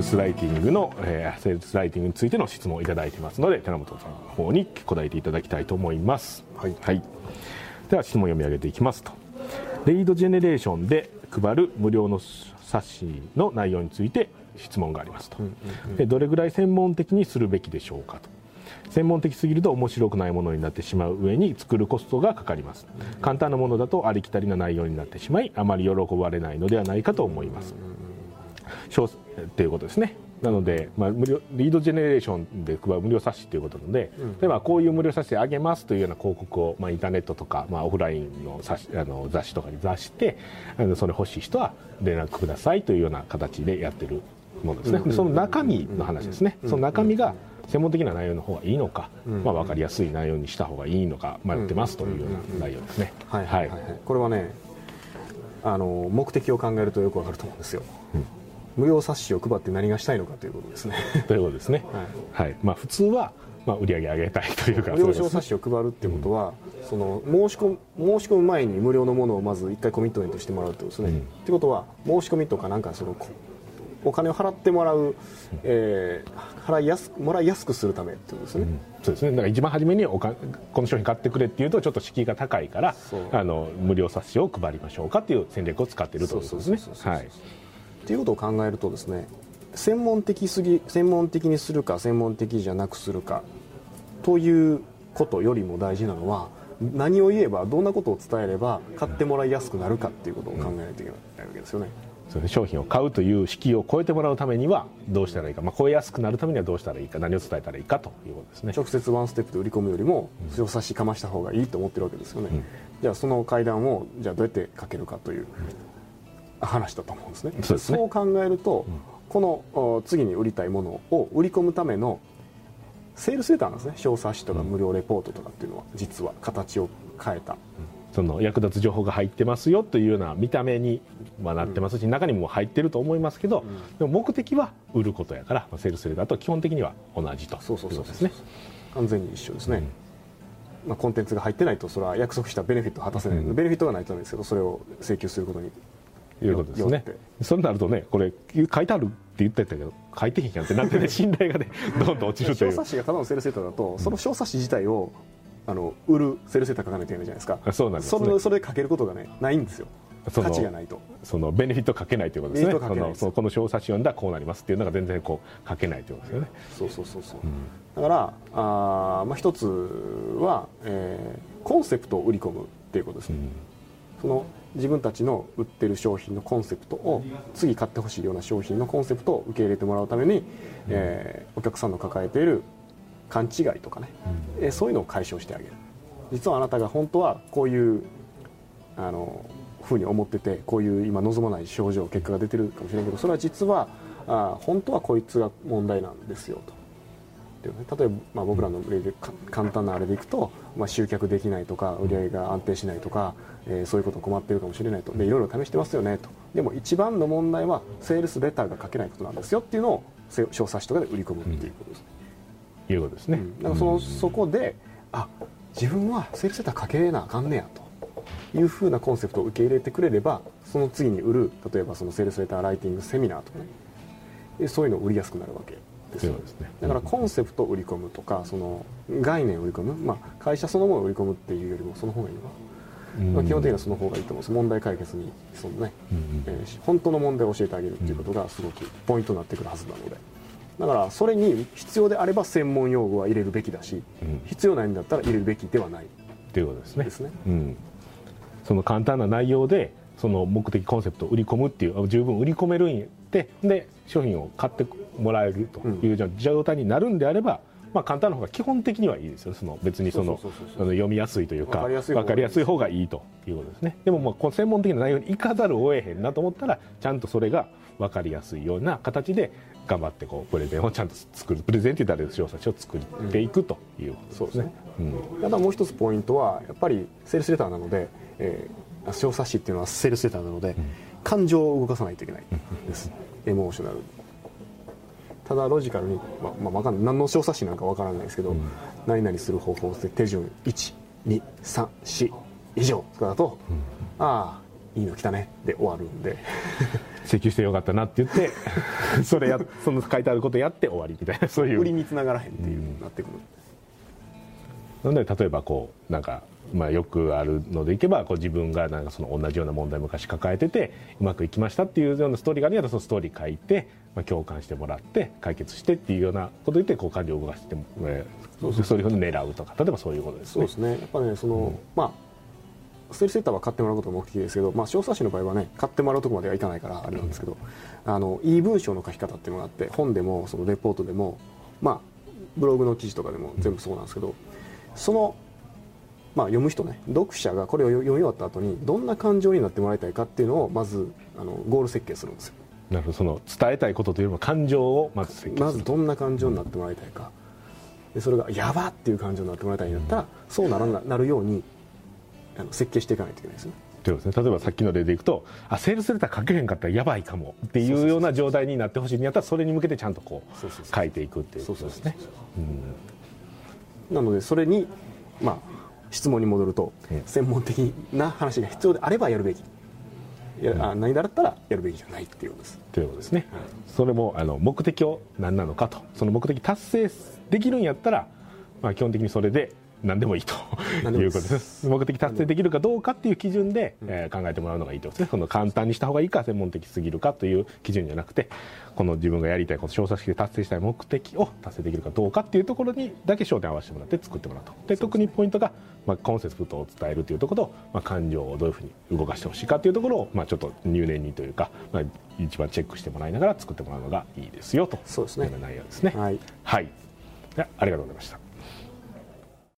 ルスライティングの、えーセールスライティングについての質問をいただいてますので寺本さんの方に答えていただきたいと思います。はい。では質問を読み上げていきますと。レイドジェネレーションで配る無料の冊子の内容について質問がありますと、でどれぐらい専門的にするべきでしょうかと。専門的すぎると面白くないものになってしまう上に作るコストがかかります。簡単なものだとありきたりな内容になってしまいあまり喜ばれないのではないかと思います。小っていうことですね。なので、まあ、無料リードジェネレーションで配る無料冊子ということなので、例えばこういう無料冊子あげますというような広告を、まあ、インターネットとか、まあ、オフラインの冊子あの雑誌とかに出してあのそれ欲しい人は連絡くださいというような形でやってるものですね、でその中身の話ですね、その中身が専門的な内容の方がいいのか、まあ、分かりやすい内容にした方がいいのか迷ってますというような内容ですね。はいはいはい、はい、これはねあの目的を考えるとよくわかると思うんですよ、無料冊子を配って何がしたいのかということですね。ということですね、はい。まあ、普通は、まあ、売り上げ上げたいというか無料小冊子を配るっていうことは、その申し込む申し込む前に無料のものをまず一回コミットメントしてもらうってことですね、ってことは申し込みとかなんかそのこお金を払ってもらう、えー払いやすくもらいやすくするためってことですね、そうですね。だから一番初めにおかこの商品買ってくれっていうとちょっと敷居が高いからあの無料冊子を配りましょうかっていう戦略を使っているということですね。はいっていうことを考えるとですね専門的すぎ専門的にするか専門的じゃなくするかということよりも大事なのは何を言えばどんなことを伝えれば買ってもらいやすくなるかっていうことを考えないといけないわけですよね、そ商品を買うという敷居を超えてもらうためにはどうしたらいいか、まあ、超えやすくなるためにはどうしたらいいか何を伝えたらいいかということですね。直接ワンステップで売り込むよりも小冊子かました方がいいと思ってるわけですよね、じゃあその階段をじゃあどうやってかけるかという話だと思うんですね。そうね。考えると、このお次に売りたいものを売り込むためのセールスレターなんですね。小冊子とか無料レポートとかっていうのは実は形を変えた、その役立つ情報が入ってますよというような見た目にまあなってますし、中にも入ってると思いますけど、でも目的は売ることやから、まあセールスレターと基本的には同じと。そうそうそうですね。完全に一緒ですね、まあ、コンテンツが入ってないとそれは約束したベネフィットを果たせないベネフィットがないとダメですけどそれを請求することにいうことですね。そうなるとねこれ書いてあるって言ってたけど書いてへんやんってなってね 信頼がねどんどん落ちるという。小冊子がただのセールスレターだと、その小冊子自体をあの売るセールスレター書かないといけないじゃないですか。あそうなんですね。それそれで書けることがねないんですよ。その価値がないと。そのベネフィット書けないということですね。そのそのこの小冊子読んだらこうなりますっていうのが全然こう書けないということですよね。そうそうそうそう、だからあー、まあ、一つは、えーコンセプトを売り込むっていうことです。ね、その自分たちの売ってる商品のコンセプトを次買ってほしいような商品のコンセプトを受け入れてもらうために、えーお客さんの抱えている勘違いとかね、えーそういうのを解消してあげる。実はあなたが本当はこういうあのふうに思っててこういう今望まない症状結果が出てるかもしれないけどそれは実はあー本当はこいつが問題なんですよと。っていうね。例えば、まあ、僕らの例でか簡単なあれでいくと、まあ、集客できないとか売り上げが安定しないとか、えーそういうこと困ってるかもしれないと。でいろいろ試してますよねと。でも一番の問題はセールスレターが書けないことなんですよっていうのをせ小冊子とかで売り込むっていうことです。ね、いうことですね、うん。だからその、そこであ自分はセールスレター書けなあかんねやと。いうふうなコンセプトを受け入れてくれればその次に売る例えばそのセールスレターライティングセミナーとかね。でそういうのを売りやすくなるわけですよ。そうですね。だからコンセプトを売り込むとかその概念を売り込む、まあ、会社そのものを売り込むっていうよりもその方がいいのか。な、まあ、基本的にはその方がいいと思います。問題解決にそのね、えー本当の問題を教えてあげるっていうことがすごくポイントになってくるはずなので。だからそれに必要であれば専門用語は入れるべきだし、必要ないんだったら入れるべきではない。ということですね。ですね。うん、その簡単な内容でその目的コンセプトを売り込むっていう十分売り込めるんでで商品を買ってもらえるというじゃ状態になるんであれば、まあ、簡単な方が基本的にはいいですよ。その別にその読みやすいというかわかりやすい方がいいいということですね。でもまあこの専門的な内容に行かざるを得へんなと思ったらちゃんとそれが分かりやすいような形で頑張ってこうプレゼンをちゃんと作るプレゼンって言ったら小冊子を作っていくということですね。うん。ただもう一つポイントはやっぱりセールスレターなので、えー小冊子っていうのはセールスレターなので、感情を動かさないといけないです、エモーショナルただロジカルに、まあまあ、わかんない。何の小冊子なんかわからないですけど、何々する方法で手順123以上とかだと、ああいいの来たね。で終わるんで。請求してよかったなって言って それやその書いてあることやって終わりみたいなそういう。売りにつながらへんっていうなってくる、なので例えばこうなんか、まあ、よくあるのでいけばこう自分がなんかその同じような問題を昔抱えててうまくいきましたっていうようなストーリーがあるそのストーリー書いて、まあ、共感してもらって解決してっていうようなこと言ってこう感情を動かしても、えー、そういうふうに狙うとか例えばそういうことですね。そうですね。やっぱねその、うん、まあステルセッターは買ってもらうことが目的ですけど、まあ、小冊子の場合はね買ってもらうところまではいかないからあれなんですけど、うん、あのいい文章の書き方っていうのがあって本でもそのレポートでも、まあ、ブログの記事とかでも全部そうなんですけど、そのまあ、読む人ね読者がこれを読み終わった後にどんな感情になってもらいたいかっていうのをまずあのゴール設計するんですよ。なるほど。その伝えたいことというよりも感情をまず設計する。まずどんな感情になってもらいたいか、でそれがやばっていう感情になってもらいたいんだったら、そうならなるようにあの設計していかないといけないですね。ということですね、例えばさっきの例でいくとあセールスレター書けへんかったらやばいかもっていうような状態になってほしいんやったらそれに向けてちゃんとこう書いていくっていうことですねなのでそれにまあ質問に戻ると、専門的な話が必要であればやるべき。や、うん、何だったらやるべきじゃないっていうことです。ということですね、はい、それもあの目的を何なのかとその目的達成できるんやったら、まあ、基本的にそれで何でもいいと いうことです。目的達成できるかどうかっていう基準で、えー、考えてもらうのがいいとですね。その簡単にした方がいいか専門的すぎるかという基準じゃなくてこの自分がやりたいこと小冊子で達成したい目的を達成できるかどうかっていうところにだけ焦点を合わせてもらって作ってもらうと。で特にポイントが、まあ、コンセプトを伝えるというところと、まあ、感情をどういうふうに動かしてほしいかというところを、まあ、ちょっと入念にというか、まあ、一番チェックしてもらいながら作ってもらうのがいいですよと。そうですね。いう内容ですね。はい、はい、ありがとうございました。